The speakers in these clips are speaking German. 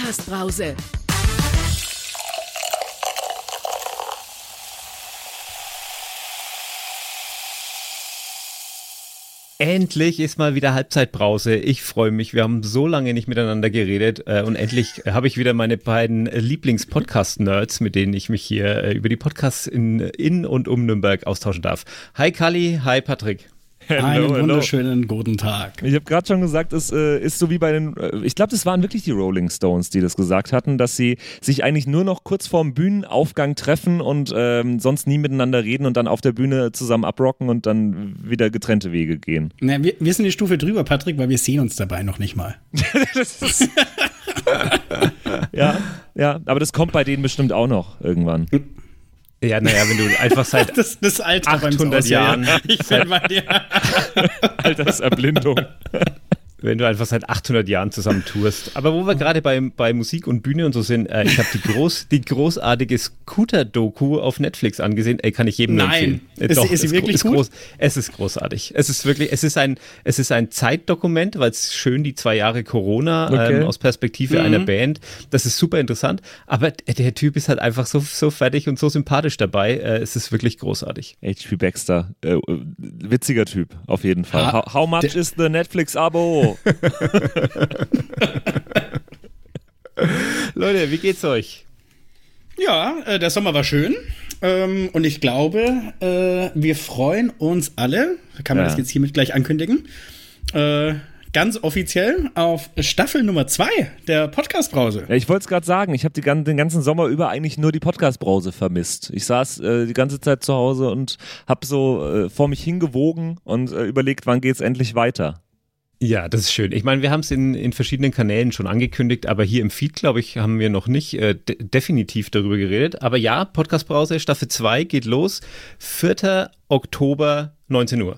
Podcast-Brause. Endlich ist mal wieder Halbzeitbrause. Ich freue mich. Wir haben so lange nicht miteinander geredet äh, und endlich habe ich wieder meine beiden Lieblings-Podcast-Nerds, mit denen ich mich hier äh, über die Podcasts in, in und um Nürnberg austauschen darf. Hi Kali, hi Patrick. Hello, Einen wunderschönen hello. guten Tag. Ich habe gerade schon gesagt, es äh, ist so wie bei den, äh, ich glaube, das waren wirklich die Rolling Stones, die das gesagt hatten, dass sie sich eigentlich nur noch kurz vorm Bühnenaufgang treffen und ähm, sonst nie miteinander reden und dann auf der Bühne zusammen abrocken und dann wieder getrennte Wege gehen. Na, wir, wir sind die Stufe drüber, Patrick, weil wir sehen uns dabei noch nicht mal. ja, ja, aber das kommt bei denen bestimmt auch noch irgendwann. Ja, naja, wenn du einfach seit das, das Alter 800 Jahren. Ich bin bei dir. Alterserblindung wenn du einfach seit 800 Jahren zusammen tourst. Aber wo wir gerade bei, bei Musik und Bühne und so sind, äh, ich habe die, groß, die großartige Scooter-Doku auf Netflix angesehen. Ey, kann ich jedem Nein. empfehlen. Äh, ist, doch, ist sie wirklich ist gut? Groß, es ist großartig. Es ist wirklich, es ist ein, es ist ein Zeitdokument, weil es schön die zwei Jahre Corona okay. ähm, aus Perspektive mhm. einer Band. Das ist super interessant. Aber der Typ ist halt einfach so, so fertig und so sympathisch dabei. Äh, es ist wirklich großartig. H.P. Baxter, äh, witziger Typ, auf jeden Fall. Ha, how, how much is the Netflix-Abo? Leute, wie geht's euch? Ja, äh, der Sommer war schön. Ähm, und ich glaube, äh, wir freuen uns alle, kann man ja. das jetzt hiermit gleich ankündigen, äh, ganz offiziell auf Staffel Nummer 2 der Podcast-Brause. Ja, ich wollte es gerade sagen, ich habe den ganzen Sommer über eigentlich nur die Podcast-Brause vermisst. Ich saß äh, die ganze Zeit zu Hause und habe so äh, vor mich hingewogen und äh, überlegt, wann geht's endlich weiter. Ja, das ist schön. Ich meine, wir haben es in, in verschiedenen Kanälen schon angekündigt, aber hier im Feed, glaube ich, haben wir noch nicht äh, de definitiv darüber geredet. Aber ja, Podcast Brause Staffel 2 geht los. 4. Oktober, 19 Uhr.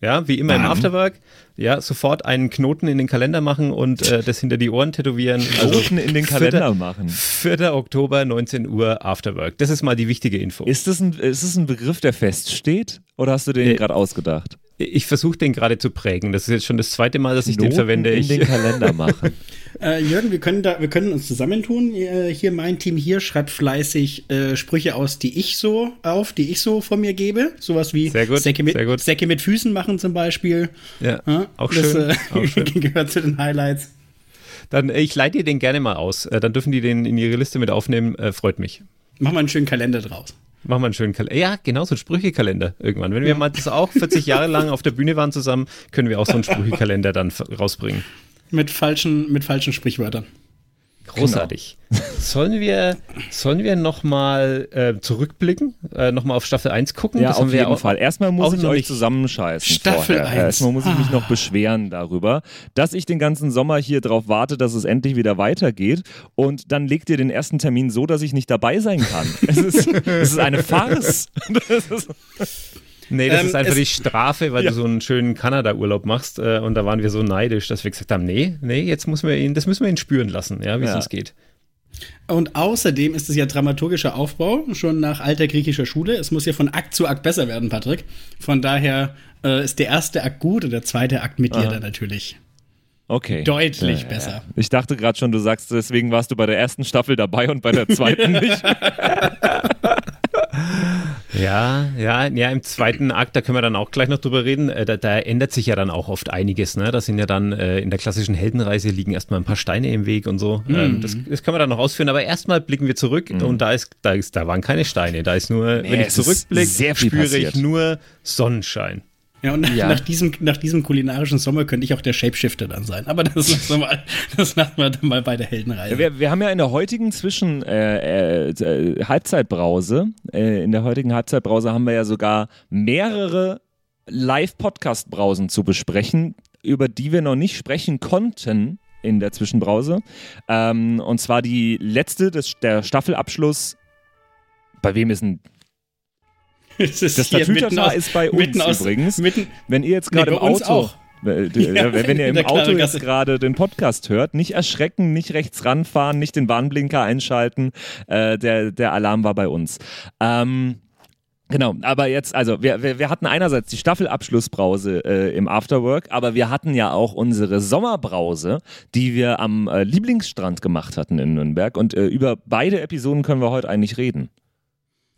Ja, wie immer Bam. im Afterwork. Ja, sofort einen Knoten in den Kalender machen und äh, das hinter die Ohren tätowieren. Also Knoten in den Kalender 4. machen. 4. Oktober, 19 Uhr, Afterwork. Das ist mal die wichtige Info. Ist das ein, ist das ein Begriff, der feststeht? Oder hast du den äh, gerade ausgedacht? Ich versuche den gerade zu prägen. Das ist jetzt schon das zweite Mal, dass ich Noten den verwende. in den Kalender machen. äh, Jürgen, wir können da, wir können uns zusammentun. Äh, hier mein Team hier schreibt fleißig äh, Sprüche aus, die ich so auf, die ich so von mir gebe. Sowas wie sehr gut, Säcke, mit, sehr gut. Säcke mit Füßen machen zum Beispiel. Ja, ja auch das, schön. Äh, auch schön. gehört zu den Highlights. Dann äh, ich leite dir den gerne mal aus. Dann dürfen die den in ihre Liste mit aufnehmen. freut mich. Mach mal einen schönen Kalender draus. Machen wir einen schönen Kalender. Ja, genau, so ein Sprüchekalender irgendwann. Wenn wir mal das auch 40 Jahre lang auf der Bühne waren zusammen, können wir auch so einen Sprüchekalender dann rausbringen. Mit falschen, mit falschen Sprichwörtern. Großartig. Genau. Sollen wir, sollen wir nochmal äh, zurückblicken, äh, nochmal auf Staffel 1 gucken? Ja, das auf jeden Fall. Erstmal muss ich euch zusammenscheißen. Staffel vorher. 1. Erstmal muss ich mich ah. noch beschweren darüber, dass ich den ganzen Sommer hier drauf warte, dass es endlich wieder weitergeht. Und dann legt ihr den ersten Termin so, dass ich nicht dabei sein kann. es, ist, es ist eine Farce. Nee, das ähm, ist einfach die Strafe, weil ja. du so einen schönen Kanada-Urlaub machst. Äh, und da waren wir so neidisch, dass wir gesagt haben, nee, nee, jetzt müssen wir ihn, das müssen wir ihn spüren lassen, ja, wie ja. es uns geht. Und außerdem ist es ja dramaturgischer Aufbau, schon nach alter griechischer Schule. Es muss ja von Akt zu Akt besser werden, Patrick. Von daher äh, ist der erste Akt gut und der zweite Akt mit Aha. dir dann natürlich. Okay. Deutlich ja, besser. Ich dachte gerade schon, du sagst, deswegen warst du bei der ersten Staffel dabei und bei der zweiten nicht. Ja, ja, ja, im zweiten Akt, da können wir dann auch gleich noch drüber reden, äh, da, da, ändert sich ja dann auch oft einiges. Ne? Da sind ja dann äh, in der klassischen Heldenreise liegen erstmal ein paar Steine im Weg und so. Mhm. das, das können wir dann noch ausführen, aber erstmal blicken wir zurück mhm. und da ist, da ist, da waren keine Steine. Da ist nur, nee, wenn ich zurückblicke, spüre passiert. ich nur Sonnenschein. Ja, und ja. Nach, diesem, nach diesem kulinarischen Sommer könnte ich auch der Shapeshifter dann sein. Aber das lassen wir mal, das lassen wir dann mal bei der Heldenreise. Wir, wir haben ja in der heutigen Zwischen äh, äh, Halbzeitbrause, äh, in der heutigen Halbzeitbrause haben wir ja sogar mehrere Live-Podcast-Brausen zu besprechen, über die wir noch nicht sprechen konnten in der Zwischenbrause. Ähm, und zwar die letzte, das, der Staffelabschluss. Bei wem ist ein das Tatütata ist bei uns aus, übrigens. Mitten, wenn ihr jetzt gerade nee, im Auto. Ja, wenn ihr im Auto jetzt gerade den Podcast hört, nicht erschrecken, nicht rechts ranfahren, nicht den Warnblinker einschalten. Äh, der, der Alarm war bei uns. Ähm, Genau, aber jetzt, also wir, wir, wir hatten einerseits die Staffelabschlussbrause äh, im Afterwork, aber wir hatten ja auch unsere Sommerbrause, die wir am äh, Lieblingsstrand gemacht hatten in Nürnberg. Und äh, über beide Episoden können wir heute eigentlich reden.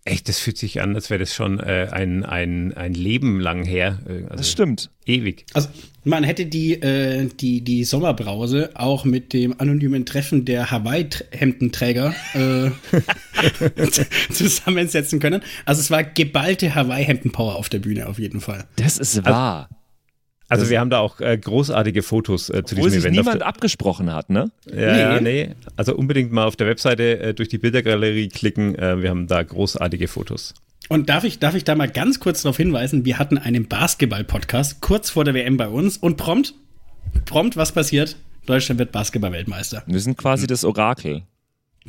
Echt, das fühlt sich an, als wäre das schon äh, ein, ein, ein Leben lang her. Äh, Also das stimmt. Ewig. Also man hätte die, äh, die, die Sommerbrause auch mit dem anonymen Treffen der Hawaii-Hemdenträger äh, zusammensetzen können. Also es war geballte Hawaii-Hemden-Power auf der Bühne auf jeden Fall. Das ist wahr. Also das wir haben da auch äh, großartige Fotos äh, zu diesem sich Event. niemand abgesprochen hat, ne? Ja, nee. nee. Also unbedingt mal auf der Webseite äh, durch die Bildergalerie klicken. Äh, wir haben da großartige Fotos. Und darf ich, darf ich da mal ganz kurz darauf hinweisen, wir hatten einen Basketball-Podcast kurz vor der WM bei uns und prompt, prompt, was passiert? Deutschland wird Basketball-Weltmeister. Wir sind quasi das Orakel.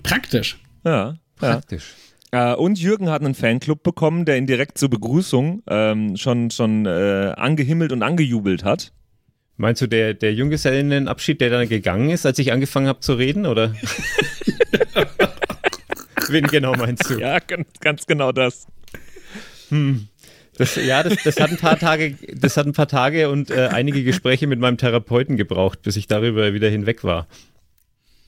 Praktisch. Ja. Praktisch. Äh, und Jürgen hat einen Fanclub bekommen, der ihn direkt zur Begrüßung ähm, schon, schon äh, angehimmelt und angejubelt hat. Meinst du der, der Junggesellenabschied, der dann gegangen ist, als ich angefangen habe zu reden, oder? Wen genau meinst du? Ja, ganz, ganz genau das. Hm. Das, ja, das, das, hat ein paar Tage, das hat ein paar Tage und äh, einige Gespräche mit meinem Therapeuten gebraucht, bis ich darüber wieder hinweg war.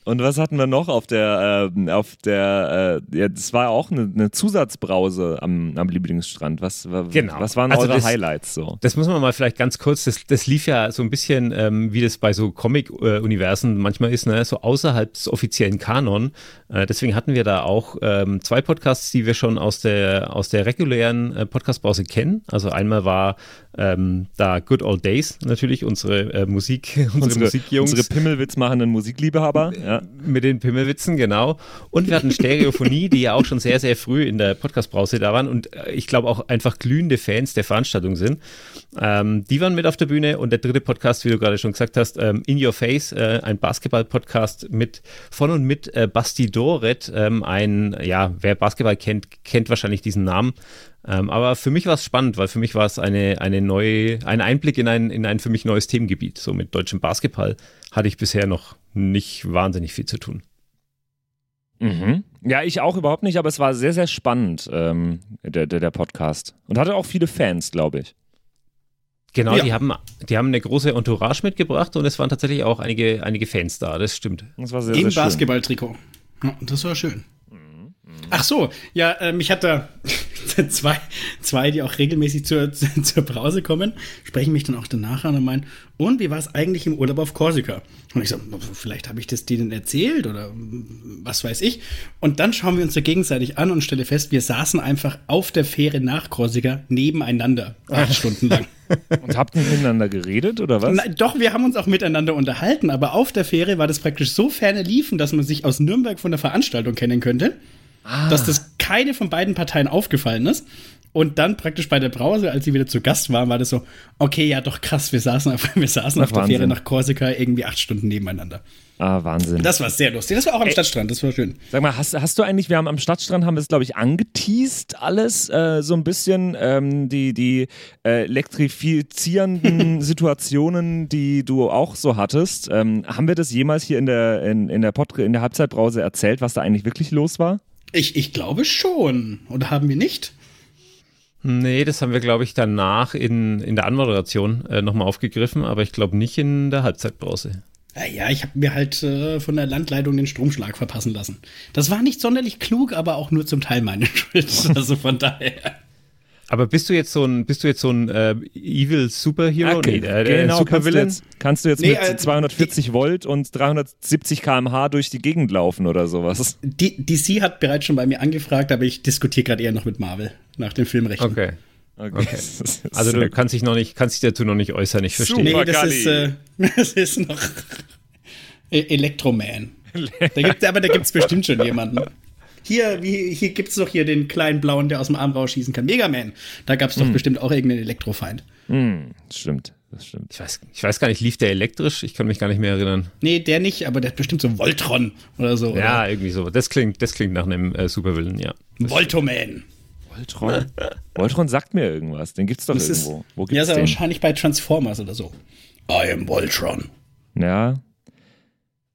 Und was hatten wir noch auf der, äh, auf der, äh, ja, das war auch eine, eine Zusatzbrause am, am Lieblingsstrand. Was, genau. was waren also eure das, Highlights so? Das muss man mal vielleicht ganz kurz, das, das lief ja so ein bisschen, ähm, wie das bei so Comic-Universen manchmal ist, ne? so außerhalb des offiziellen Kanon. Äh, deswegen hatten wir da auch ähm, zwei Podcasts, die wir schon aus der, aus der regulären äh, Podcast-Brause kennen. Also einmal war ähm, da Good Old Days natürlich, unsere äh, Musik, unsere, unsere Musikjungs. Unsere Pimmelwitz machenden Musikliebhaber. Ja. Mit den Pimmelwitzen, genau. Und wir hatten Stereophonie, die ja auch schon sehr, sehr früh in der Podcast-Brause da waren und äh, ich glaube auch einfach glühende Fans der Veranstaltung sind. Ähm, die waren mit auf der Bühne und der dritte Podcast, wie du gerade schon gesagt hast, ähm, In Your Face, äh, ein Basketball-Podcast mit von und mit äh, Basti Doret, ähm, ein, ja, wer Basketball kennt, kennt wahrscheinlich diesen Namen. Ähm, aber für mich war es spannend, weil für mich war es eine, eine neue, ein Einblick in ein, in ein für mich neues Themengebiet. So mit deutschem Basketball hatte ich bisher noch nicht wahnsinnig viel zu tun. Mhm. Ja, ich auch überhaupt nicht, aber es war sehr, sehr spannend, ähm, der, der, der Podcast. Und hatte auch viele Fans, glaube ich. Genau, ja. die, haben, die haben eine große Entourage mitgebracht und es waren tatsächlich auch einige, einige Fans da, das stimmt. Das war sehr, Im sehr Basketballtrikot. Ja, das war schön. Ach so, ja, äh, mich hat da zwei, zwei, die auch regelmäßig zur, zur Brause kommen, sprechen mich dann auch danach an und meinen, und wie war es eigentlich im Urlaub auf Korsika? Und ich so, vielleicht habe ich das denen erzählt oder was weiß ich. Und dann schauen wir uns so gegenseitig an und stelle fest, wir saßen einfach auf der Fähre nach Korsika nebeneinander, acht Stunden lang. Und habt ihr miteinander geredet oder was? Na, doch, wir haben uns auch miteinander unterhalten, aber auf der Fähre war das praktisch so ferne liefen, dass man sich aus Nürnberg von der Veranstaltung kennen könnte ah. dass das keine von beiden Parteien aufgefallen ist. Und dann praktisch bei der Brause, als sie wieder zu Gast waren, war das so, okay, ja doch krass, wir saßen auf, wir saßen Ach, auf der Wahnsinn. Fähre nach Korsika irgendwie acht Stunden nebeneinander. Ah, Wahnsinn. Das war sehr lustig. Das war auch am Ey, Stadtstrand, das war schön. Sag mal, hast, hast du eigentlich, wir haben am Stadtstrand, haben wir es, glaube ich, angeteased alles, äh, so ein bisschen, ähm, die, die äh, elektrifizierenden Situationen, die du auch so hattest. Ähm, haben wir das jemals hier in der, in, in der, Pod in der Halbzeitbrause erzählt, was da eigentlich wirklich los war? Ich, ich glaube schon. Oder haben wir nicht? Nee, das haben wir, glaube ich, danach in, in der Anmoderation äh, nochmal aufgegriffen, aber ich glaube nicht in der Halbzeitbrause. Ja, ja ich habe mir halt äh, von der Landleitung den Stromschlag verpassen lassen. Das war nicht sonderlich klug, aber auch nur zum Teil meine Schuld. Also von daher. Aber bist du jetzt so ein, bist du jetzt so ein äh, Evil Superhero? Okay, nee, äh, genau, Supervillain? Kannst, kannst du jetzt, nee, mit äh, 240 die, Volt und 370 km/h durch die Gegend laufen oder sowas? Die, DC hat bereits schon bei mir angefragt, aber ich diskutiere gerade eher noch mit Marvel nach dem Filmrechten. Okay. Okay. okay. Also du kannst dich noch nicht, kannst dich dazu noch nicht äußern, ich verstehe. Nee, das ist, äh, das ist noch Elektroman. da gibt, aber da gibt es bestimmt schon jemanden. Hier, wie, hier gibt es doch hier den kleinen Blauen, der aus dem Arm rausschießen kann. Mega Man. Da gab es doch mm. bestimmt auch irgendeinen Elektrofeind. Mm, stimmt, das stimmt. Ich weiß, ich weiß gar nicht, lief der elektrisch? Ich kann mich gar nicht mehr erinnern. Nee, der nicht, aber der hat bestimmt so Voltron oder so. Ja, oder? irgendwie so. Das klingt, das klingt nach einem äh, Supervillain, ja. Voltoman. Voltron. Voltron sagt mir irgendwas. Den gibt's doch das irgendwo. Ist, Wo gibt's ja, ist den? wahrscheinlich bei Transformers oder so. I am Voltron. Ja.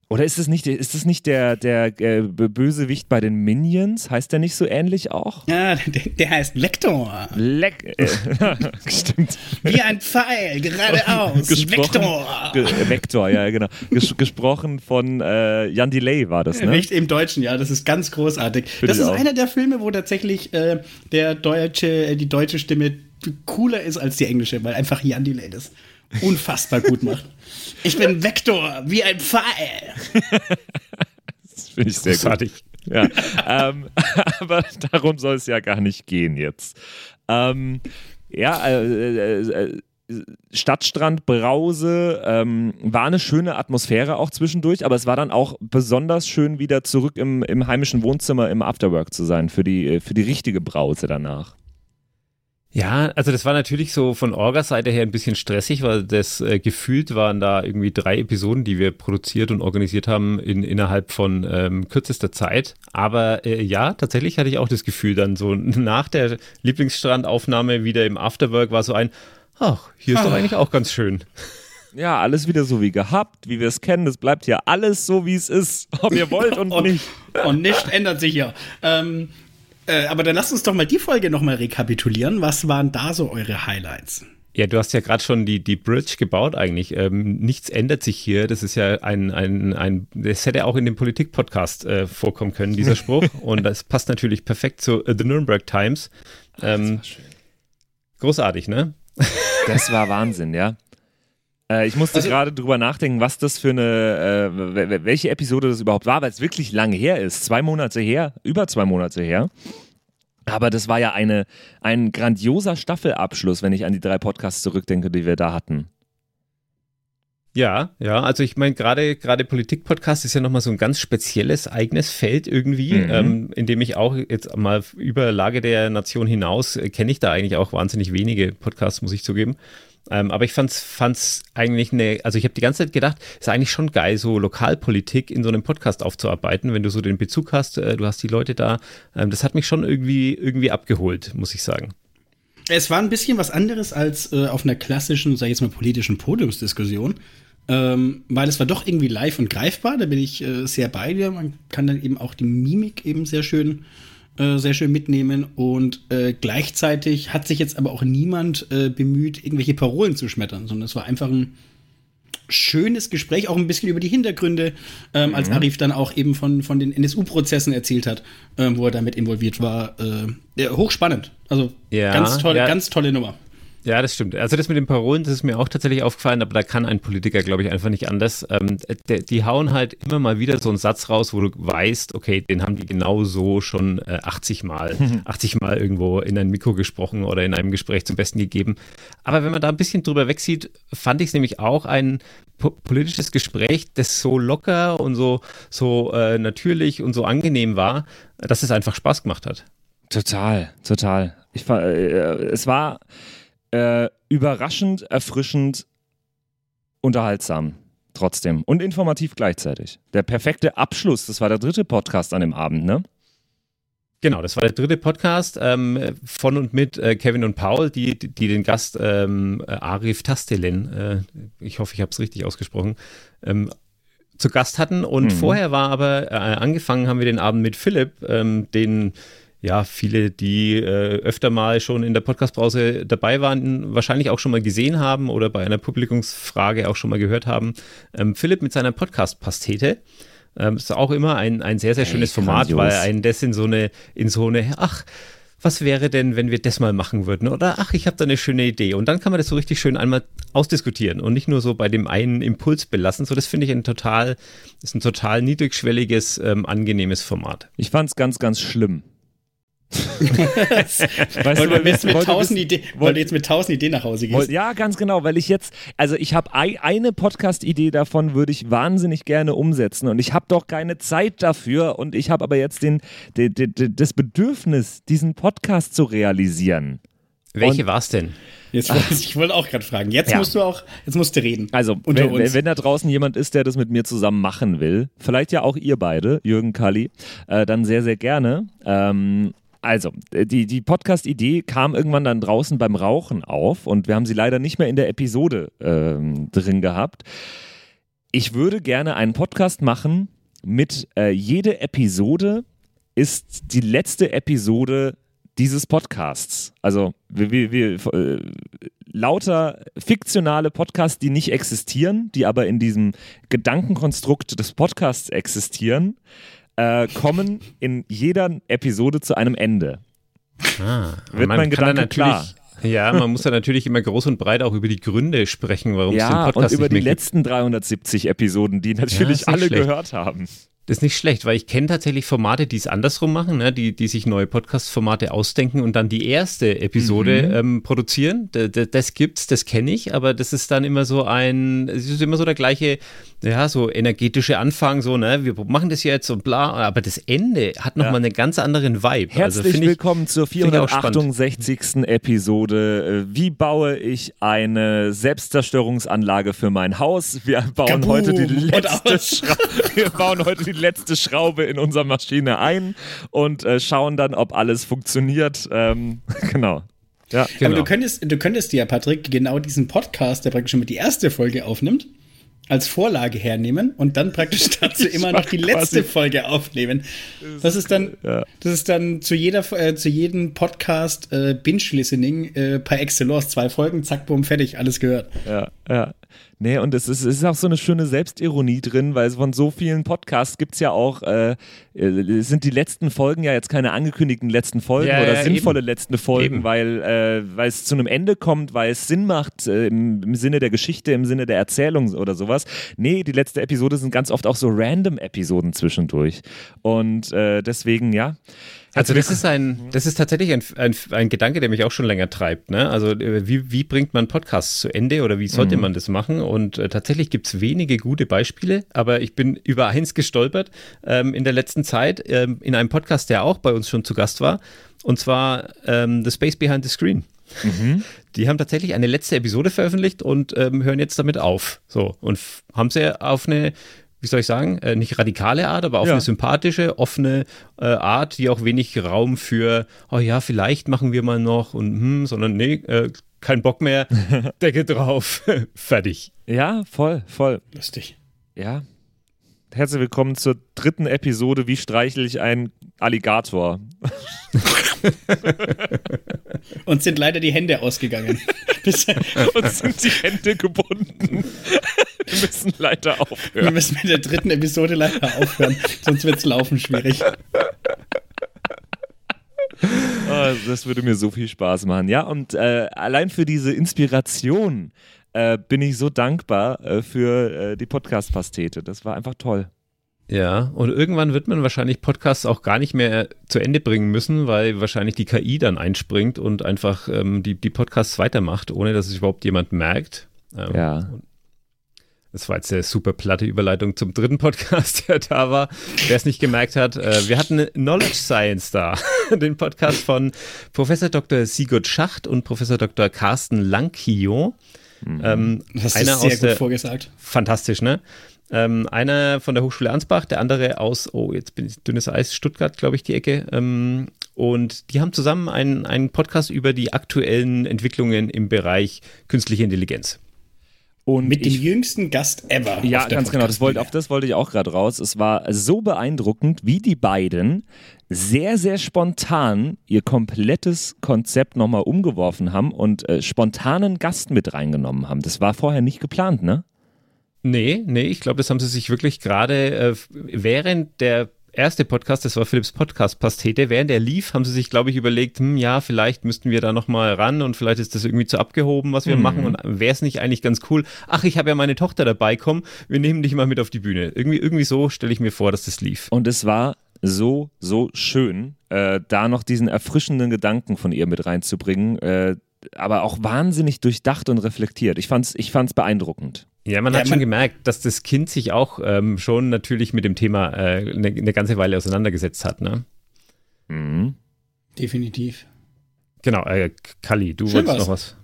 Oder ist es nicht, ist es nicht der, der äh, Bösewicht bei den Minions? Heißt der nicht so ähnlich auch? Ja, der, der heißt Vector. Leck. Äh, Stimmt. Wie ein Pfeil, geradeaus. Vector. Ge Vector, ja, genau. Ges gesprochen von äh, Jan Delay war das, ne? Nicht im Deutschen, ja, das ist ganz großartig. Find das ist auch. einer der Filme, wo tatsächlich äh, der deutsche, die deutsche Stimme cooler ist als die englische, weil einfach Jan Delay das unfassbar gut macht. Ich bin Vektor, wie ein Pfeil. das finde ich sehr Großartig. gut. Ja, ähm, aber darum soll es ja gar nicht gehen jetzt. Ähm, ja, äh, äh, äh, Stadtstrand, Brause, ähm, war eine schöne Atmosphäre auch zwischendurch, aber es war dann auch besonders schön, wieder zurück im, im heimischen Wohnzimmer im Afterwork zu sein, für die, für die richtige Brause danach. Ja, also das war natürlich so von Orga-Seite her ein bisschen stressig, weil das äh, gefühlt waren da irgendwie drei Episoden, die wir produziert und organisiert haben in, innerhalb von ähm, kürzester Zeit. Aber äh, ja, tatsächlich hatte ich auch das Gefühl, dann so nach der Lieblingsstrandaufnahme wieder im Afterwork war so ein, ach, hier ist ach. doch eigentlich auch ganz schön. Ja, alles wieder so wie gehabt, wie wir es kennen. Das bleibt hier alles so, wie es ist, ob ihr wollt und, und nicht. Und nichts ändert sich hier. Ähm, äh, aber dann lasst uns doch mal die Folge nochmal rekapitulieren. Was waren da so eure Highlights? Ja, du hast ja gerade schon die, die Bridge gebaut eigentlich. Ähm, nichts ändert sich hier. Das ist ja ein, ein, ein das hätte auch in dem Politik-Podcast äh, vorkommen können, dieser Spruch. Und das passt natürlich perfekt zu uh, The Nuremberg Times. Ähm, großartig, ne? Das war Wahnsinn, ja. Äh, ich musste also, gerade drüber nachdenken, was das für eine, äh, welche Episode das überhaupt war, weil es wirklich lange her ist. Zwei Monate her, über zwei Monate her. Aber das war ja eine, ein grandioser Staffelabschluss, wenn ich an die drei Podcasts zurückdenke, die wir da hatten. Ja, ja, also ich meine, gerade gerade Politik-Podcast ist ja nochmal so ein ganz spezielles eigenes Feld irgendwie, mhm. ähm, in dem ich auch jetzt mal über Lage der Nation hinaus äh, kenne ich da eigentlich auch wahnsinnig wenige Podcasts, muss ich zugeben. Ähm, aber ich fand's, fand's eigentlich eine, also ich habe die ganze Zeit gedacht, ist eigentlich schon geil, so Lokalpolitik in so einem Podcast aufzuarbeiten, wenn du so den Bezug hast, äh, du hast die Leute da. Ähm, das hat mich schon irgendwie, irgendwie abgeholt, muss ich sagen. Es war ein bisschen was anderes als äh, auf einer klassischen, sag ich jetzt mal, politischen Podiumsdiskussion. Ähm, weil es war doch irgendwie live und greifbar, da bin ich äh, sehr bei dir. Man kann dann eben auch die Mimik eben sehr schön äh, sehr schön mitnehmen. Und äh, gleichzeitig hat sich jetzt aber auch niemand äh, bemüht, irgendwelche Parolen zu schmettern, sondern es war einfach ein schönes Gespräch, auch ein bisschen über die Hintergründe, ähm, mhm. als Arif dann auch eben von, von den NSU-Prozessen erzählt hat, ähm, wo er damit involviert war. Äh, hochspannend. Also ja, ganz tolle, ja. ganz tolle Nummer. Ja, das stimmt. Also das mit den Parolen, das ist mir auch tatsächlich aufgefallen, aber da kann ein Politiker, glaube ich, einfach nicht anders. Ähm, der, die hauen halt immer mal wieder so einen Satz raus, wo du weißt, okay, den haben die genau so schon äh, 80 Mal, 80 Mal irgendwo in ein Mikro gesprochen oder in einem Gespräch zum Besten gegeben. Aber wenn man da ein bisschen drüber wegsieht, fand ich es nämlich auch ein po politisches Gespräch, das so locker und so, so äh, natürlich und so angenehm war, dass es einfach Spaß gemacht hat. Total, total. Ich, äh, es war äh, überraschend, erfrischend, unterhaltsam trotzdem und informativ gleichzeitig. Der perfekte Abschluss, das war der dritte Podcast an dem Abend, ne? Genau, das war der dritte Podcast ähm, von und mit äh, Kevin und Paul, die, die, den Gast ähm, Arif Tastelin, äh, ich hoffe, ich habe es richtig ausgesprochen, ähm, zu Gast hatten. Und mhm. vorher war aber, äh, angefangen haben wir den Abend mit Philipp, ähm, den ja, viele, die äh, öfter mal schon in der Podcastbrause dabei waren, wahrscheinlich auch schon mal gesehen haben oder bei einer Publikumsfrage auch schon mal gehört haben. Ähm, Philipp mit seiner Podcast-Pastete. Ähm, ist auch immer ein, ein sehr, sehr hey, schönes Format, grandios. weil einen das in so eine, in so eine, ach, was wäre denn, wenn wir das mal machen würden? Oder ach, ich habe da eine schöne Idee. Und dann kann man das so richtig schön einmal ausdiskutieren und nicht nur so bei dem einen Impuls belassen. So, das finde ich ein total, ist ein total niedrigschwelliges, ähm, angenehmes Format. Ich fand es ganz, ganz schlimm weißt du, weil jetzt mit tausend Ideen, weil du jetzt mit tausend Ideen nach Hause gehst. Ja, ganz genau, weil ich jetzt, also ich habe eine Podcast-Idee davon, würde ich wahnsinnig gerne umsetzen und ich habe doch keine Zeit dafür und ich habe aber jetzt den, den, den, das Bedürfnis, diesen Podcast zu realisieren. Welche war es denn? Jetzt, ich wollte auch gerade fragen. Jetzt ja. musst du auch, jetzt musst du reden. Also, wenn, wenn, da draußen jemand ist, der das mit mir zusammen machen will, vielleicht ja auch ihr beide, Jürgen Kalli, äh, dann sehr, sehr gerne. Ähm, also, äh, die, die Podcast-Idee kam irgendwann dann draußen beim Rauchen auf und wir haben sie leider nicht mehr in der Episode ähm, drin gehabt. ich würde gerne einen Podcast machen mit äh, jede Episode ist die letzte Episode dieses Podcasts. Also wir, wir, wir äh, lauter fiktionale Podcasts, die nicht existieren, die aber in diesem Gedankenkonstrukt des Podcasts existieren, äh, kommen in jeder Episode zu einem Ende. Ah, Wird mein Gedanke klar? Ja, man muss ja natürlich immer groß und breit auch über die Gründe sprechen, warum ja, es den Podcast und über die letzten 370 Episoden, die natürlich ja, alle schlecht. gehört haben. Das ist nicht schlecht, weil ich kenne tatsächlich Formate, die es andersrum machen, ne? die, die sich neue Podcast-Formate ausdenken und dann die erste Episode mhm. ähm, produzieren. D das gibt's, das kenne ich, aber das ist dann immer so ein, es ist immer so der gleiche, ja, so energetische Anfang, so, ne, wir machen das jetzt und bla, aber das Ende hat nochmal ja. einen ganz anderen Vibe. Also Herzlich also, willkommen ich, zur 468. Episode. Wie baue ich eine Selbstzerstörungsanlage für mein Haus? Wir bauen heute die letzte wir bauen heute die letzte Schraube in unserer Maschine ein und äh, schauen dann, ob alles funktioniert. Ähm, genau. Ja, genau. Aber du könntest, du könntest ja, Patrick, genau diesen Podcast, der praktisch schon mit die erste Folge aufnimmt, als Vorlage hernehmen und dann praktisch dazu immer noch die letzte Folge aufnehmen. Das ist dann, ja. das ist dann zu jeder, äh, zu jedem Podcast äh, Binge-Listening äh, par excellence. Zwei Folgen, zack, bumm, fertig, alles gehört. Ja, ja. Nee, und es ist, es ist auch so eine schöne Selbstironie drin, weil von so vielen Podcasts gibt es ja auch, äh, äh, sind die letzten Folgen ja jetzt keine angekündigten letzten Folgen ja, oder ja, sinnvolle eben. letzte Folgen, eben. weil, äh, weil es zu einem Ende kommt, weil es Sinn macht äh, im, im, Sinne der Geschichte, im Sinne der Erzählung oder sowas. Nee, die letzte Episode sind ganz oft auch so random Episoden zwischendurch. Und äh, deswegen, ja. Also das ist ein, das ist tatsächlich ein, ein, ein, Gedanke, der mich auch schon länger treibt. Ne? Also äh, wie, wie bringt man Podcasts zu Ende oder wie sollte mhm. man das machen? Und äh, tatsächlich gibt es wenige gute Beispiele, aber ich bin über eins gestolpert ähm, in der letzten Zeit ähm, in einem Podcast, der auch bei uns schon zu Gast war, und zwar ähm, The Space Behind the Screen. Mhm. Die haben tatsächlich eine letzte Episode veröffentlicht und ähm, hören jetzt damit auf. So und haben sie auf eine wie soll ich sagen, äh, nicht radikale Art, aber auf ja. eine sympathische, offene äh, Art, die auch wenig Raum für, oh ja, vielleicht machen wir mal noch und hm, sondern nee, äh, kein Bock mehr, Decke drauf, fertig. Ja, voll, voll. Lustig. Ja. Herzlich willkommen zur dritten Episode, wie streichle ich einen Alligator? Uns sind leider die Hände ausgegangen. Uns sind die Hände gebunden. Wir müssen leider aufhören. Wir müssen mit der dritten Episode leider aufhören, sonst wird es laufen schwierig. Oh, das würde mir so viel Spaß machen. Ja, und äh, allein für diese Inspiration äh, bin ich so dankbar äh, für äh, die Podcast-Pastete. Das war einfach toll. Ja, und irgendwann wird man wahrscheinlich Podcasts auch gar nicht mehr zu Ende bringen müssen, weil wahrscheinlich die KI dann einspringt und einfach ähm, die, die Podcasts weitermacht, ohne dass es überhaupt jemand merkt. Ähm, ja. Das war jetzt eine super platte Überleitung zum dritten Podcast, der da war. Wer es nicht gemerkt hat, äh, wir hatten Knowledge Science da, den Podcast von Professor Dr. Sigurd Schacht und Professor Dr. Carsten Lankio. Mhm. Ähm, das ist sehr gut der, vorgesagt. Fantastisch, ne? Ähm, einer von der Hochschule Ansbach, der andere aus, oh, jetzt bin ich dünnes Eis, Stuttgart, glaube ich, die Ecke. Ähm, und die haben zusammen einen, einen Podcast über die aktuellen Entwicklungen im Bereich künstliche Intelligenz. Und mit dem jüngsten Gast ever. Ja, ganz genau. Das wollte, auf das wollte ich auch gerade raus. Es war so beeindruckend, wie die beiden sehr, sehr spontan ihr komplettes Konzept nochmal umgeworfen haben und äh, spontanen Gast mit reingenommen haben. Das war vorher nicht geplant, ne? Nee, nee, ich glaube, das haben sie sich wirklich gerade äh, während der erste Podcast, das war Philips Podcast Pastete, während er lief, haben sie sich, glaube ich, überlegt, hm, ja, vielleicht müssten wir da nochmal ran und vielleicht ist das irgendwie zu abgehoben, was wir mhm. machen und wäre es nicht eigentlich ganz cool, ach, ich habe ja meine Tochter dabei, komm, wir nehmen dich mal mit auf die Bühne. Irgendwie, irgendwie so stelle ich mir vor, dass das lief. Und es war so, so schön, äh, da noch diesen erfrischenden Gedanken von ihr mit reinzubringen, äh, aber auch wahnsinnig durchdacht und reflektiert. Ich fand's, ich fand's beeindruckend. Ja, man ja, hat schon gemerkt, dass das Kind sich auch ähm, schon natürlich mit dem Thema äh, eine, eine, ganze Weile auseinandergesetzt hat, ne? Mhm. Definitiv. Genau, äh, Kali, du Schön wolltest war's. noch was.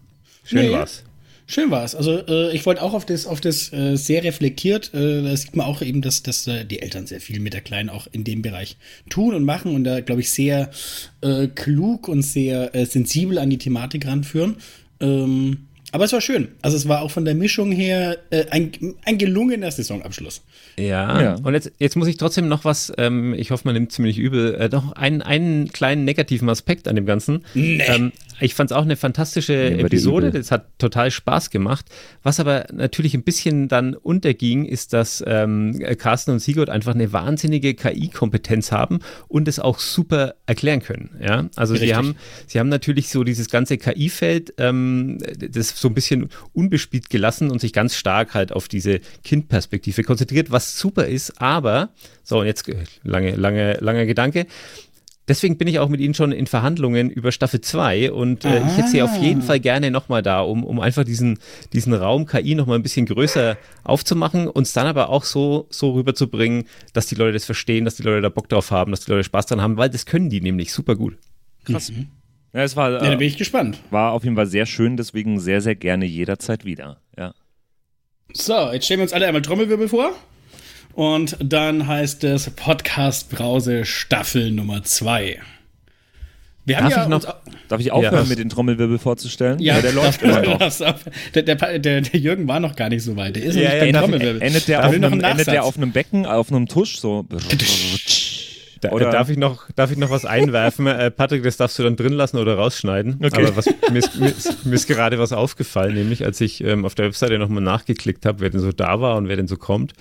Schön nee, war's. Schön war's. Also äh, ich wollte auch auf das, auf das äh, sehr reflektiert. Äh, da sieht man auch eben, dass, dass äh, die Eltern sehr viel mit der Kleinen auch in dem Bereich tun und machen und da, glaube ich, sehr äh, klug und sehr äh, sensibel an die Thematik ranführen. Ähm, aber es war schön. Also es war auch von der Mischung her äh, ein, ein gelungener Saisonabschluss. Ja, ja. und jetzt, jetzt muss ich trotzdem noch was, ähm, ich hoffe, man nimmt ziemlich übel, äh, noch einen, einen kleinen negativen Aspekt an dem Ganzen. Nee. Ähm, ich fand es auch eine fantastische Episode, das hat total Spaß gemacht. Was aber natürlich ein bisschen dann unterging, ist, dass ähm, Carsten und Sigurd einfach eine wahnsinnige KI-Kompetenz haben und es auch super erklären können. Ja, also sie haben, sie haben natürlich so dieses ganze KI-Feld, ähm, das so ein bisschen unbespielt gelassen und sich ganz stark halt auf diese Kindperspektive konzentriert, was super ist, aber, so und jetzt äh, lange, lange, langer Gedanke, Deswegen bin ich auch mit Ihnen schon in Verhandlungen über Staffel 2 und äh, ich hätte Sie auf jeden ah. Fall gerne nochmal da, um, um einfach diesen, diesen Raum KI nochmal ein bisschen größer aufzumachen, und es dann aber auch so, so rüberzubringen, dass die Leute das verstehen, dass die Leute da Bock drauf haben, dass die Leute Spaß dran haben, weil das können die nämlich super gut. Krass. Mhm. Ja, es war, ja, da bin ich gespannt. War auf jeden Fall sehr schön, deswegen sehr, sehr gerne jederzeit wieder. Ja. So, jetzt stellen wir uns alle einmal Trommelwirbel vor. Und dann heißt es Podcast Brause Staffel Nummer 2. Wir haben darf, ja ich noch, darf ich aufhören, ja. mit den Trommelwirbel vorzustellen? Ja, ja der läuft immer noch. Der, der, der, der, Jürgen war noch gar nicht so weit. Der ist ja, ja, nicht Trommelwirbel. Endet der, auf einem, endet der auf einem Becken, auf einem Tusch, so. Da, oder darf, ich noch, darf ich noch was einwerfen? äh, Patrick, das darfst du dann drin lassen oder rausschneiden. Okay. Aber was, mir, ist, mir, ist, mir, ist, gerade was aufgefallen, nämlich als ich ähm, auf der Webseite nochmal nachgeklickt habe, wer denn so da war und wer denn so kommt.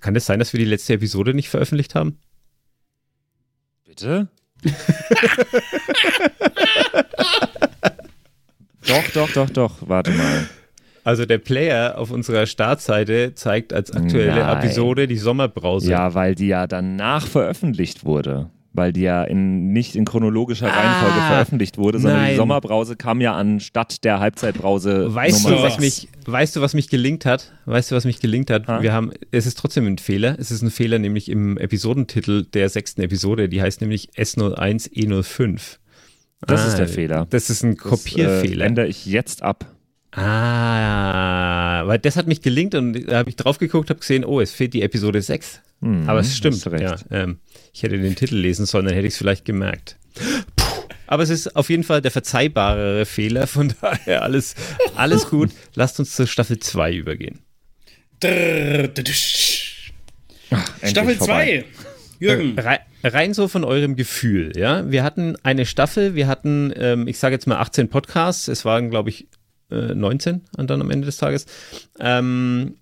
Kann es das sein, dass wir die letzte Episode nicht veröffentlicht haben? Bitte? doch, doch, doch, doch. Warte mal. Also der Player auf unserer Startseite zeigt als aktuelle Nein. Episode die Sommerbrause. Ja, weil die ja danach veröffentlicht wurde. Weil die ja in, nicht in chronologischer ah, Reihenfolge veröffentlicht wurde, sondern nein. die Sommerbrause kam ja anstatt der Halbzeitbrause. Weißt Nummer du, was mich, weißt du, was mich gelingt hat? Weißt du, was mich gelingt hat? Ha? Wir haben, es ist trotzdem ein Fehler. Es ist ein Fehler nämlich im Episodentitel der sechsten Episode. Die heißt nämlich S01E05. Das ah, ist der Fehler. Das ist ein Kopierfehler. Das äh, ändere ich jetzt ab. Ah, weil das hat mich gelingt und da habe ich drauf geguckt, habe gesehen, oh, es fehlt die Episode 6. Mhm, Aber es stimmt. Ja, ähm, ich hätte den Titel lesen sollen, dann hätte ich es vielleicht gemerkt. Puh. Aber es ist auf jeden Fall der verzeihbarere Fehler, von daher alles, alles gut. Lasst uns zur Staffel 2 übergehen. Ach, Staffel 2. Jürgen. Rein, rein, so von eurem Gefühl, ja. Wir hatten eine Staffel, wir hatten, ähm, ich sage jetzt mal 18 Podcasts, es waren, glaube ich, 19 äh, dann am Ende des Tages. Ähm,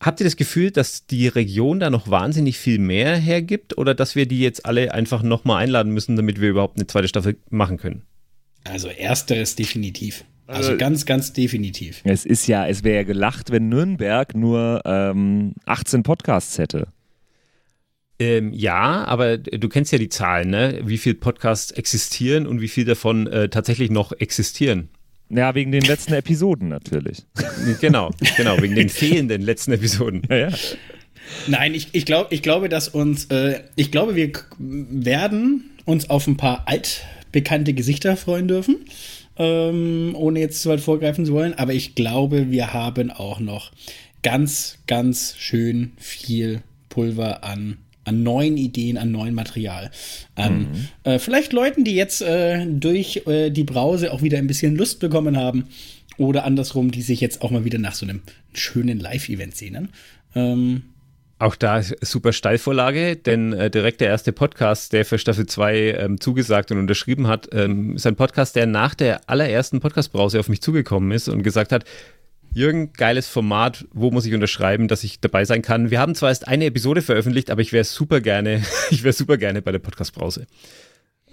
habt ihr das Gefühl, dass die Region da noch wahnsinnig viel mehr hergibt oder dass wir die jetzt alle einfach nochmal einladen müssen, damit wir überhaupt eine zweite Staffel machen können? Also ersteres definitiv. Also äh, ganz, ganz definitiv. Es ist ja, es wäre ja gelacht, wenn Nürnberg nur ähm, 18 Podcasts hätte. Ähm, ja, aber du kennst ja die Zahlen, ne? Wie viele Podcasts existieren und wie viel davon äh, tatsächlich noch existieren. Ja, wegen den letzten Episoden natürlich. Genau, genau, wegen den fehlenden letzten Episoden. Ja, ja. Nein, ich, ich, glaub, ich glaube, dass uns, äh, ich glaube, wir werden uns auf ein paar altbekannte Gesichter freuen dürfen, ähm, ohne jetzt zu weit vorgreifen zu wollen. Aber ich glaube, wir haben auch noch ganz, ganz schön viel Pulver an an neuen Ideen, an neuem Material. An mhm. äh, vielleicht Leuten, die jetzt äh, durch äh, die Brause auch wieder ein bisschen Lust bekommen haben. Oder andersrum, die sich jetzt auch mal wieder nach so einem schönen Live-Event sehnen. Ähm, auch da super Steilvorlage, denn äh, direkt der erste Podcast, der für Staffel 2 ähm, zugesagt und unterschrieben hat, ähm, ist ein Podcast, der nach der allerersten Podcast-Brause auf mich zugekommen ist und gesagt hat, Jürgen, geiles Format. Wo muss ich unterschreiben, dass ich dabei sein kann? Wir haben zwar erst eine Episode veröffentlicht, aber ich wäre super gerne, ich wäre super gerne bei der Podcast-Brause.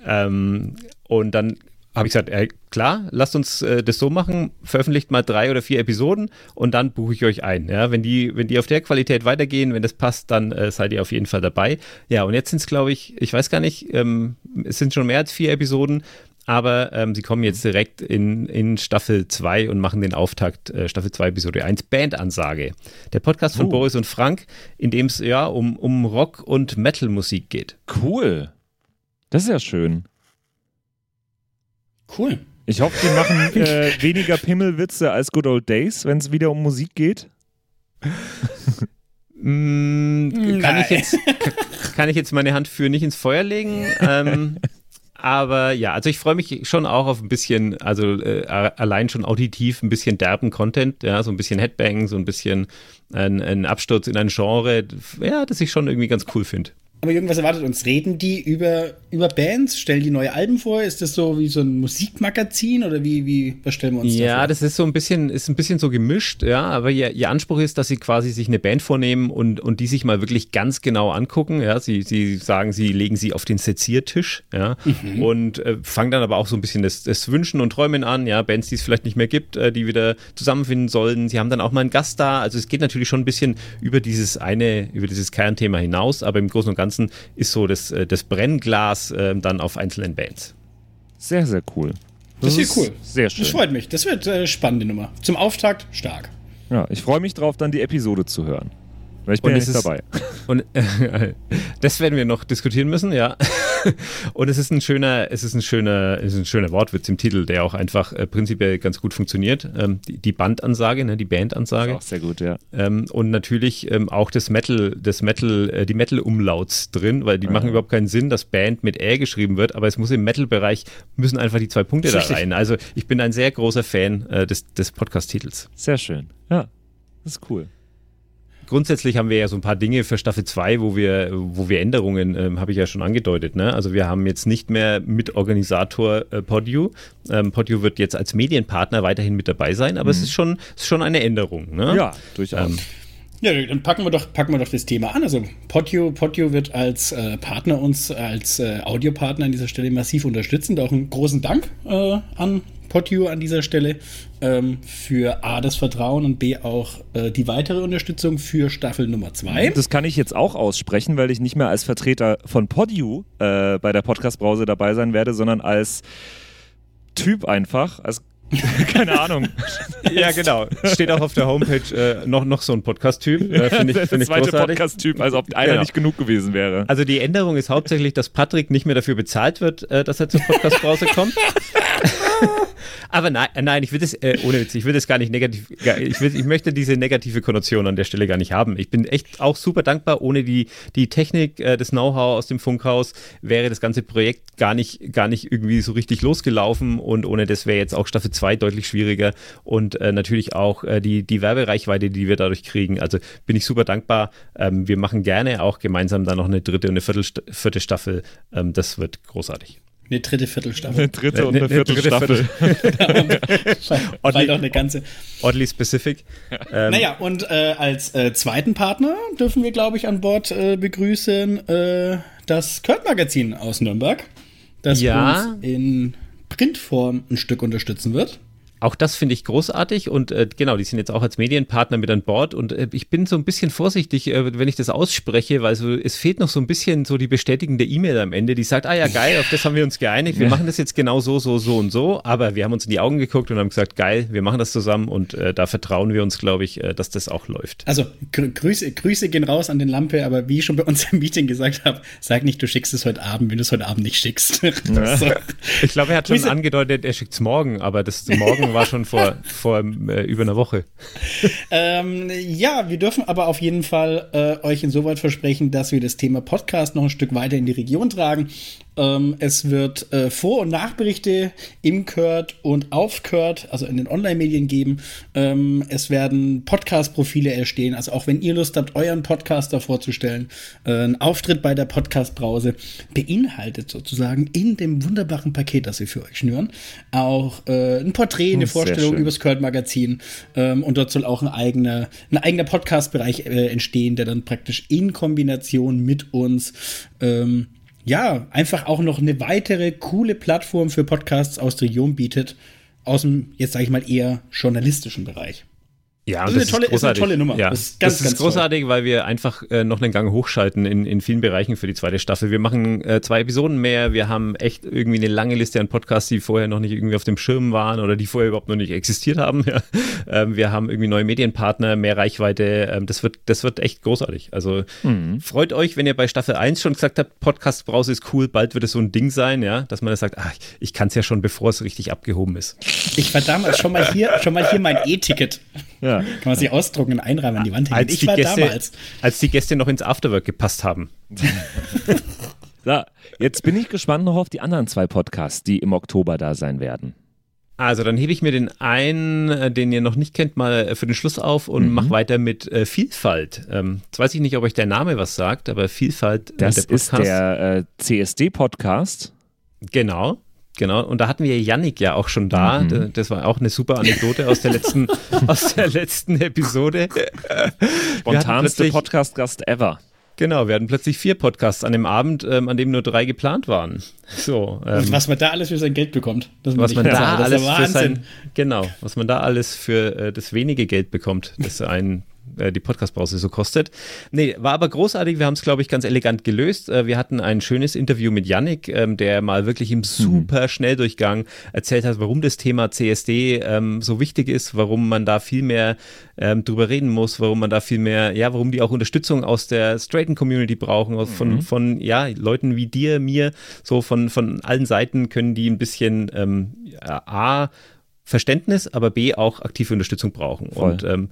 Ähm, und dann habe ich gesagt, ey, klar, lasst uns äh, das so machen, veröffentlicht mal drei oder vier Episoden und dann buche ich euch ein. Ja, wenn die, wenn die auf der Qualität weitergehen, wenn das passt, dann äh, seid ihr auf jeden Fall dabei. Ja, und jetzt sind es, glaube ich, ich weiß gar nicht, ähm, es sind schon mehr als vier Episoden aber ähm, sie kommen jetzt direkt in, in Staffel 2 und machen den Auftakt äh, Staffel 2 Episode 1 Bandansage. Der Podcast von uh. Boris und Frank, in dem es ja um, um Rock und Metal Musik geht. Cool. Das ist ja schön. Cool. Ich hoffe, die machen äh, weniger Pimmelwitze als Good Old Days, wenn es wieder um Musik geht. mm, kann, ich jetzt, kann ich jetzt meine Hand für nicht ins Feuer legen? ähm, Aber ja, also ich freue mich schon auch auf ein bisschen, also äh, allein schon auditiv ein bisschen derben Content, ja, so ein bisschen Headbang, so ein bisschen ein, ein Absturz in ein Genre, ja, das ich schon irgendwie ganz cool finde. Aber irgendwas erwartet uns. Reden die über, über Bands? Stellen die neue Alben vor? Ist das so wie so ein Musikmagazin oder wie, wie was stellen wir uns Ja, da das ist so ein bisschen, ist ein bisschen so gemischt, ja, aber ihr, ihr Anspruch ist, dass sie quasi sich eine Band vornehmen und, und die sich mal wirklich ganz genau angucken. Ja, sie, sie sagen, sie legen sie auf den Seziertisch, ja, mhm. und äh, fangen dann aber auch so ein bisschen das, das Wünschen und Träumen an, ja, Bands, die es vielleicht nicht mehr gibt, äh, die wieder zusammenfinden sollen. Sie haben dann auch mal einen Gast da. Also es geht natürlich schon ein bisschen über dieses eine, über dieses Kernthema hinaus, aber im Großen und Ganzen Ganzen ist so das, äh, das Brennglas äh, dann auf einzelnen Bands. Sehr, sehr cool. Das, das ist cool. Sehr schön. Das freut mich. Das wird äh, spannende Nummer. Zum Auftakt stark. Ja, ich freue mich drauf, dann die Episode zu hören. Ich bin und ja nicht ist, dabei. Und äh, das werden wir noch diskutieren müssen, ja. Und es ist ein schöner, es ist ein schöner, es ist ein schöner Wortwitz im Titel, der auch einfach äh, prinzipiell ganz gut funktioniert. Ähm, die, die, Bandansage, ne, die Bandansage. Auch sehr gut, ja. Ähm, und natürlich ähm, auch das Metal, das Metal, äh, die Metal-Umlauts drin, weil die ja. machen überhaupt keinen Sinn, dass Band mit Ä geschrieben wird, aber es muss im Metal-Bereich müssen einfach die zwei Punkte da rein. Also ich bin ein sehr großer Fan äh, des, des Podcast-Titels. Sehr schön. Ja, das ist cool grundsätzlich haben wir ja so ein paar Dinge für Staffel 2, wo wir, wo wir Änderungen, ähm, habe ich ja schon angedeutet. Ne? Also wir haben jetzt nicht mehr Mitorganisator äh, Podio. Ähm, Podio wird jetzt als Medienpartner weiterhin mit dabei sein, aber mhm. es ist schon, ist schon eine Änderung. Ne? Ja, durchaus. Ähm, ja, dann packen wir doch, packen wir doch das Thema an. Also Podio, Podio wird als äh, Partner uns, als äh, Audiopartner an dieser Stelle massiv unterstützen. Auch einen großen Dank äh, an Podio an dieser Stelle ähm, für A, das Vertrauen und B, auch äh, die weitere Unterstützung für Staffel Nummer 2. Das kann ich jetzt auch aussprechen, weil ich nicht mehr als Vertreter von Podio äh, bei der Podcast-Brause dabei sein werde, sondern als Typ einfach, als Keine Ahnung. ja, genau. Steht auch auf der Homepage äh, noch, noch so ein Podcast-Typ. Äh, find ich, der zweite Podcast-Typ, als ob einer genau. nicht genug gewesen wäre. Also die Änderung ist hauptsächlich, dass Patrick nicht mehr dafür bezahlt wird, äh, dass er zur Podcast-Brause kommt. Aber nein, äh, nein, ich will das, äh, ohne Witz, ich will das gar nicht negativ, ich, will, ich möchte diese negative Konnotation an der Stelle gar nicht haben. Ich bin echt auch super dankbar. Ohne die, die Technik, äh, das Know-how aus dem Funkhaus wäre das ganze Projekt gar nicht, gar nicht irgendwie so richtig losgelaufen und ohne das wäre jetzt auch Staffel 2 deutlich schwieriger und äh, natürlich auch äh, die, die Werbereichweite, die wir dadurch kriegen. Also bin ich super dankbar. Ähm, wir machen gerne auch gemeinsam dann noch eine dritte und eine Viertel, vierte Staffel. Ähm, das wird großartig. Eine dritte Viertelstaffel. Eine dritte und eine, eine Viertelstaffel. Weil doch eine ganze. Oddly specific. Ähm. Naja, und äh, als äh, zweiten Partner dürfen wir, glaube ich, an Bord äh, begrüßen äh, das Kurt-Magazin aus Nürnberg, das ja. uns in Printform ein Stück unterstützen wird. Auch das finde ich großartig und äh, genau, die sind jetzt auch als Medienpartner mit an Bord und äh, ich bin so ein bisschen vorsichtig, äh, wenn ich das ausspreche, weil so, es fehlt noch so ein bisschen so die bestätigende E-Mail am Ende, die sagt, ah ja geil, auf das haben wir uns geeinigt, wir machen das jetzt genau so, so, so und so, aber wir haben uns in die Augen geguckt und haben gesagt, geil, wir machen das zusammen und äh, da vertrauen wir uns, glaube ich, äh, dass das auch läuft. Also gr Grüße, Grüße gehen raus an den Lampe, aber wie ich schon bei uns im Meeting gesagt habe, sag nicht, du schickst es heute Abend, wenn du es heute Abend nicht schickst. Ja. so. Ich glaube, er hat schon Grüße. angedeutet, er schickt es morgen, aber das morgen war schon vor, vor äh, über einer Woche. ähm, ja, wir dürfen aber auf jeden Fall äh, euch insoweit versprechen, dass wir das Thema Podcast noch ein Stück weiter in die Region tragen. Ähm, es wird äh, Vor- und Nachberichte im Kurt und auf Kurt, also in den Online-Medien geben. Ähm, es werden Podcast-Profile erstehen. Also auch wenn ihr Lust habt, euren Podcaster vorzustellen, äh, ein Auftritt bei der Podcast-Brause beinhaltet sozusagen in dem wunderbaren Paket, das wir für euch schnüren, auch äh, ein Porträt, eine hm, Vorstellung übers Kurt-Magazin. Ähm, und dort soll auch ein eigener, ein eigener Podcast-Bereich äh, entstehen, der dann praktisch in Kombination mit uns ähm, ja, einfach auch noch eine weitere coole Plattform für Podcasts aus der Region bietet, aus dem, jetzt sage ich mal, eher journalistischen Bereich. Ja, das, das, ist, eine tolle, ist, eine tolle, Nummer. Ja, das ist, ganz, das ist großartig, toll. weil wir einfach äh, noch einen Gang hochschalten in, in vielen Bereichen für die zweite Staffel. Wir machen äh, zwei Episoden mehr. Wir haben echt irgendwie eine lange Liste an Podcasts, die vorher noch nicht irgendwie auf dem Schirm waren oder die vorher überhaupt noch nicht existiert haben. Ja. Ähm, wir haben irgendwie neue Medienpartner, mehr Reichweite. Ähm, das, wird, das wird echt großartig. Also mhm. freut euch, wenn ihr bei Staffel 1 schon gesagt habt, Podcast Brause ist cool, bald wird es so ein Ding sein, ja, dass man das sagt, ach, ich kann es ja schon, bevor es richtig abgehoben ist. Ich war damals schon mal hier, schon mal hier mein E-Ticket. Ja. Kann man sich ausdrucken und einrahmen an die Wand hängen. Als ich war Gäste, damals. Als die Gäste noch ins Afterwork gepasst haben. So, jetzt bin ich gespannt noch auf die anderen zwei Podcasts, die im Oktober da sein werden. Also dann hebe ich mir den einen, äh, den ihr noch nicht kennt, mal äh, für den Schluss auf und mhm. mache weiter mit äh, Vielfalt. Ähm, jetzt weiß ich nicht, ob euch der Name was sagt, aber Vielfalt. Äh, das der ist der äh, CSD-Podcast. Genau. Genau, und da hatten wir Yannick ja auch schon da. Mhm. Das war auch eine super Anekdote aus der letzten, aus der letzten Episode. Spontanste Podcast-Gast ever. Genau, wir hatten plötzlich vier Podcasts an dem Abend, ähm, an dem nur drei geplant waren. So, ähm, was man da alles für sein Geld bekommt. was man da sagen. alles für sein, genau, was man da alles für äh, das wenige Geld bekommt, das ein äh, die Podcast-Pause so kostet. Nee, war aber großartig. Wir haben es, glaube ich, ganz elegant gelöst. Äh, wir hatten ein schönes Interview mit Yannick, ähm, der mal wirklich im mhm. super Schnelldurchgang erzählt hat, warum das Thema CSD ähm, so wichtig ist, warum man da viel mehr ähm, drüber reden muss, warum man da viel mehr, ja, warum die auch Unterstützung aus der straighten Community brauchen, von, mhm. von ja, Leuten wie dir, mir, so von, von allen Seiten können die ein bisschen ähm, A, Verständnis, aber B, auch aktive Unterstützung brauchen. Voll. Und ähm,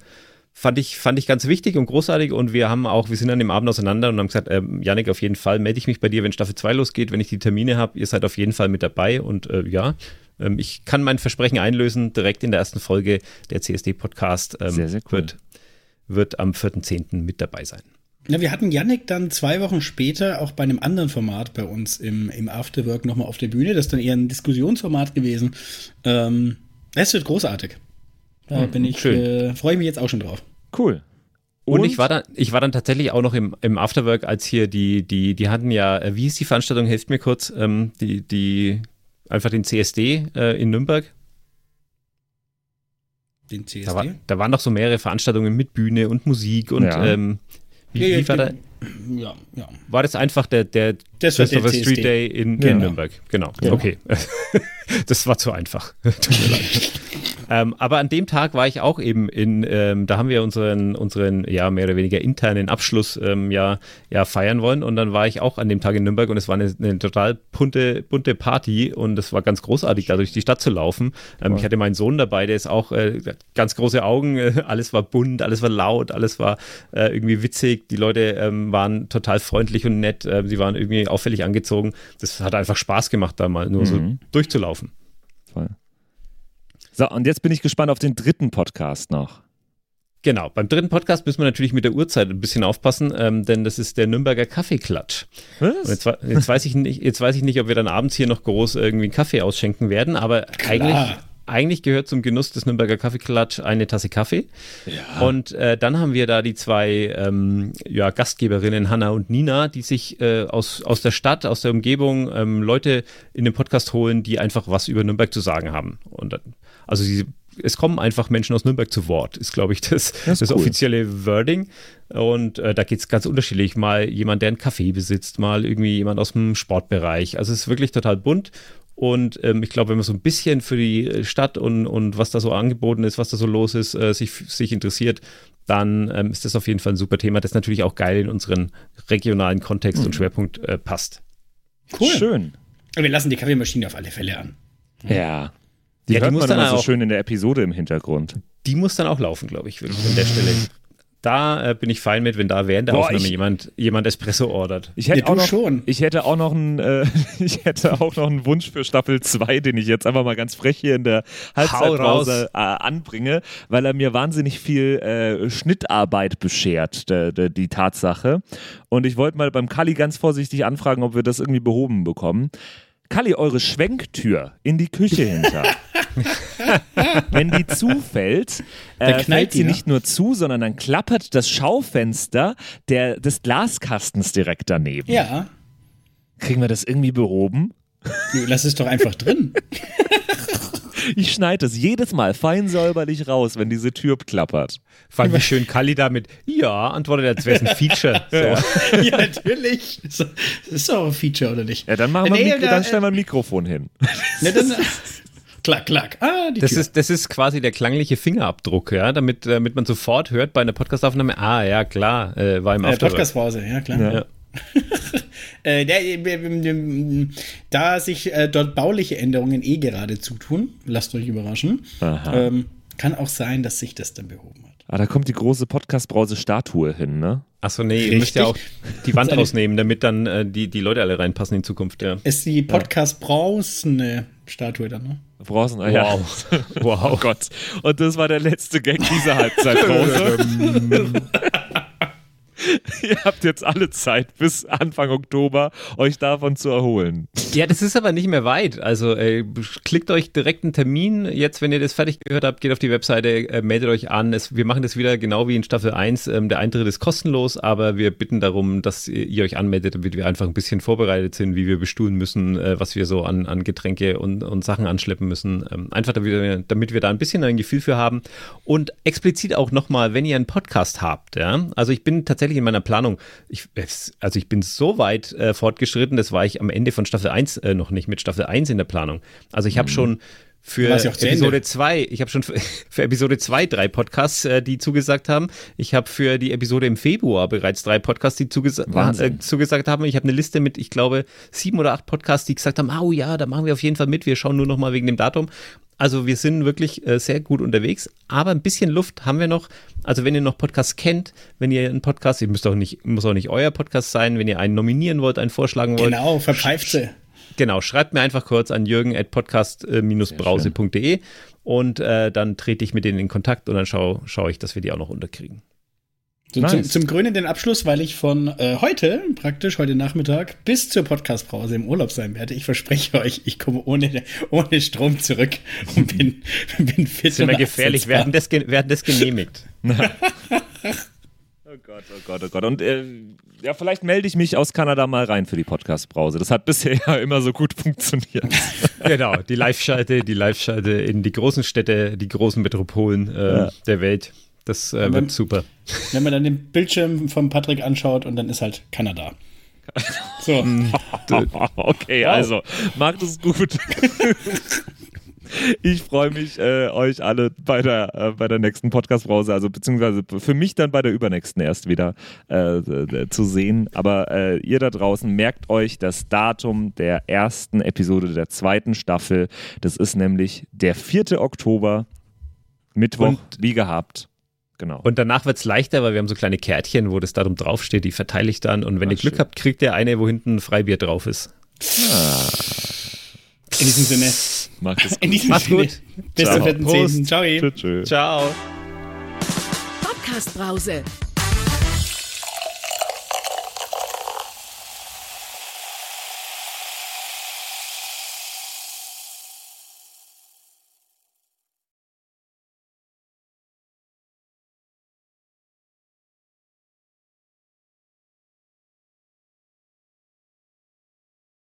fand ich, fand ich ganz wichtig und großartig und wir haben auch, wir sind an dem Abend auseinander und haben gesagt, äh, Janik, auf jeden Fall melde ich mich bei dir, wenn Staffel 2 losgeht, wenn ich die Termine habe, ihr seid auf jeden Fall mit dabei und äh, ja, ähm, ich kann mein Versprechen einlösen, direkt in der ersten Folge der CSD-Podcast ähm, sehr, sehr cool. wird, wird am 4.10. mit dabei sein. Ja, wir hatten Yannick dann zwei Wochen später auch bei einem anderen Format bei uns im, im Afterwork nochmal auf der Bühne. Das ist dann eher ein Diskussionsformat gewesen. Ähm, es wird großartig. Da hm, bin ich, äh, freue ich mich jetzt auch schon drauf. Cool. Und, und, ich war dann, ich war dann tatsächlich auch noch im, im Afterwork, als hier die, die, die hatten ja, äh, wie ist die Veranstaltung, hilft mir kurz, ähm, die, die, einfach den CSD äh, in Nürnberg. Den CSD? Da, war, da, waren noch so mehrere Veranstaltungen mit Bühne und Musik und ja. ähm, wie, ja, wie war da? Ja, ja. War das einfach der, der das der Street Day in, in Nürnberg? Genau. genau. Okay. das war zu einfach. Tut mir leid. Ähm, aber an dem Tag war ich auch eben in, ähm, da haben wir unseren, unseren, ja, mehr oder weniger internen Abschluss ähm, ja, ja feiern wollen. Und dann war ich auch an dem Tag in Nürnberg und es war eine, eine total bunte, bunte Party und es war ganz großartig, da durch die Stadt zu laufen. Ähm, ich hatte meinen Sohn dabei, der ist auch äh, ganz große Augen, äh, alles war bunt, alles war laut, alles war äh, irgendwie witzig. Die Leute ähm, waren total freundlich und nett, äh, sie waren irgendwie auffällig angezogen. Das hat einfach Spaß gemacht, da mal nur mhm. so durchzulaufen. Voll. So, und jetzt bin ich gespannt auf den dritten Podcast noch. Genau, beim dritten Podcast müssen wir natürlich mit der Uhrzeit ein bisschen aufpassen, ähm, denn das ist der Nürnberger Kaffeeklatsch. Was? Jetzt, jetzt, weiß ich nicht, jetzt weiß ich nicht, ob wir dann abends hier noch groß irgendwie einen Kaffee ausschenken werden, aber eigentlich, eigentlich gehört zum Genuss des Nürnberger Kaffeeklatsch eine Tasse Kaffee. Ja. Und äh, dann haben wir da die zwei ähm, ja, Gastgeberinnen, Hanna und Nina, die sich äh, aus, aus der Stadt, aus der Umgebung ähm, Leute in den Podcast holen, die einfach was über Nürnberg zu sagen haben. Und also sie, es kommen einfach Menschen aus Nürnberg zu Wort, ist, glaube ich, das, das, das cool. offizielle Wording. Und äh, da geht es ganz unterschiedlich. Mal jemand, der einen Café besitzt, mal irgendwie jemand aus dem Sportbereich. Also es ist wirklich total bunt. Und ähm, ich glaube, wenn man so ein bisschen für die Stadt und, und was da so angeboten ist, was da so los ist, äh, sich, sich interessiert, dann ähm, ist das auf jeden Fall ein super Thema, das natürlich auch geil in unseren regionalen Kontext mhm. und Schwerpunkt äh, passt. Cool. Schön. Wir lassen die Kaffeemaschine auf alle Fälle an. Ja. Die ja, hört die muss man dann so auch, schön in der Episode im Hintergrund. Die muss dann auch laufen, glaube ich, wirklich an der Stelle. Da äh, bin ich fein mit, wenn da während der Boah, Aufnahme ich, jemand, jemand Espresso ordert. Ich hätte, ja, auch noch, schon. ich hätte auch noch einen, äh, ich hätte auch noch einen Wunsch für Staffel 2, den ich jetzt einfach mal ganz frech hier in der Halbzeitpause äh, anbringe, weil er mir wahnsinnig viel äh, Schnittarbeit beschert, de, de, die Tatsache. Und ich wollte mal beim Kali ganz vorsichtig anfragen, ob wir das irgendwie behoben bekommen. Kalli, eure Schwenktür in die Küche hinter. Wenn die zufällt, äh, fällt sie die, ne? nicht nur zu, sondern dann klappert das Schaufenster der, des Glaskastens direkt daneben. Ja. Kriegen wir das irgendwie behoben? Lass es doch einfach drin. Ich schneide es jedes Mal fein säuberlich raus, wenn diese Tür klappert. Fand ich schön Kali damit, ja, antwortet, als wäre es ein Feature. So. ja, natürlich. Das ist doch ein Feature, oder nicht? Ja, dann machen wir nee, Mikro, dann stellen wir ein Mikrofon hin. Ne, dann, klack, klack. Ah, die das, Ist, das ist quasi der klangliche Fingerabdruck, ja, damit, damit man sofort hört bei einer Podcastaufnahme, ah, ja, klar, äh, war im äh, Podcastpause, ja, klar. Ja. Ja. äh, der, äh, da sich äh, dort bauliche Änderungen eh gerade zutun, lasst euch überraschen, ähm, kann auch sein, dass sich das dann behoben hat. Ah, da kommt die große Podcast-Brause-Statue hin, ne? Achso, nee, Richtig. ihr müsst ja auch die Wand rausnehmen, damit dann äh, die, die Leute alle reinpassen in Zukunft, ja. Ist die Podcast-Brausene Statue dann, ne? Brausen, wow. ja. Wow. Oh Gott. Und das war der letzte Gag dieser Halbzeitpause. Ihr habt jetzt alle Zeit bis Anfang Oktober, euch davon zu erholen. Ja, das ist aber nicht mehr weit. Also äh, klickt euch direkt einen Termin. Jetzt, wenn ihr das fertig gehört habt, geht auf die Webseite, äh, meldet euch an. Es, wir machen das wieder genau wie in Staffel 1. Ähm, der Eintritt ist kostenlos, aber wir bitten darum, dass ihr, euch anmeldet, damit wir einfach ein bisschen vorbereitet sind, wie wir bestuhlen müssen, äh, was wir so an, an Getränke und, und Sachen anschleppen müssen. Ähm, einfach damit wir, damit wir da ein bisschen ein Gefühl für haben. Und explizit auch nochmal, wenn ihr einen Podcast habt. Ja? Also ich bin tatsächlich tatsächlich in meiner Planung, ich, also ich bin so weit äh, fortgeschritten, das war ich am Ende von Staffel 1 äh, noch nicht mit Staffel 1 in der Planung. Also ich habe mhm. schon für Episode 2, ich habe schon für, für, Episode 2 drei Podcasts, äh, die zugesagt haben. Ich habe für die Episode im Februar bereits drei Podcasts, die zugesa äh, zugesagt haben. Ich habe eine Liste mit, ich glaube, sieben oder acht Podcasts, die gesagt haben, oh ja, da machen wir auf jeden Fall mit, wir schauen nur noch mal wegen dem Datum. Also wir sind wirklich äh, sehr gut unterwegs, aber ein bisschen Luft haben wir noch. Also wenn ihr noch Podcasts kennt, wenn ihr einen Podcast, ihr müsst auch nicht, muss auch nicht euer Podcast sein, wenn ihr einen nominieren wollt, einen vorschlagen wollt. Genau, verpfeift sie. Genau, schreibt mir einfach kurz an jürgen at podcast-brause.de und äh, dann trete ich mit denen in Kontakt und dann schaue schau ich, dass wir die auch noch unterkriegen. So, nice. zum, zum krönenden Abschluss, weil ich von äh, heute, praktisch heute Nachmittag, bis zur Podcastpause im Urlaub sein werde. Ich verspreche euch, ich komme ohne, ohne Strom zurück und bin, bin fit. Das ist immer gefährlich, werden das, werden das genehmigt. oh Gott, oh Gott, oh Gott. Und äh, ja, vielleicht melde ich mich aus Kanada mal rein für die Podcastbrause. Das hat bisher ja immer so gut funktioniert. genau, die Live-Schalte, die Live-Schalte in die großen Städte, die großen Metropolen äh, ja. der Welt. Das äh, wird super. Wenn man dann den Bildschirm von Patrick anschaut und dann ist halt Kanada. So. okay, also macht es gut. Ich freue mich, äh, euch alle bei der, äh, bei der nächsten Podcast-Brause, also beziehungsweise für mich dann bei der übernächsten erst wieder äh, zu sehen. Aber äh, ihr da draußen merkt euch das Datum der ersten Episode der zweiten Staffel. Das ist nämlich der 4. Oktober, Mittwoch, Und wie gehabt. Genau. Und danach wird es leichter, weil wir haben so kleine Kärtchen, wo das Datum draufsteht, die verteile ich dann. Und wenn Ach, ihr Glück schön. habt, kriegt ihr eine, wo hinten ein Freibier drauf ist. Ah. In diesem Sinne. Macht es gut. In diesem Macht's Sinne. gut. Bis zum 4.10. Ciao. Ciao. Ciao. Podcast Brause.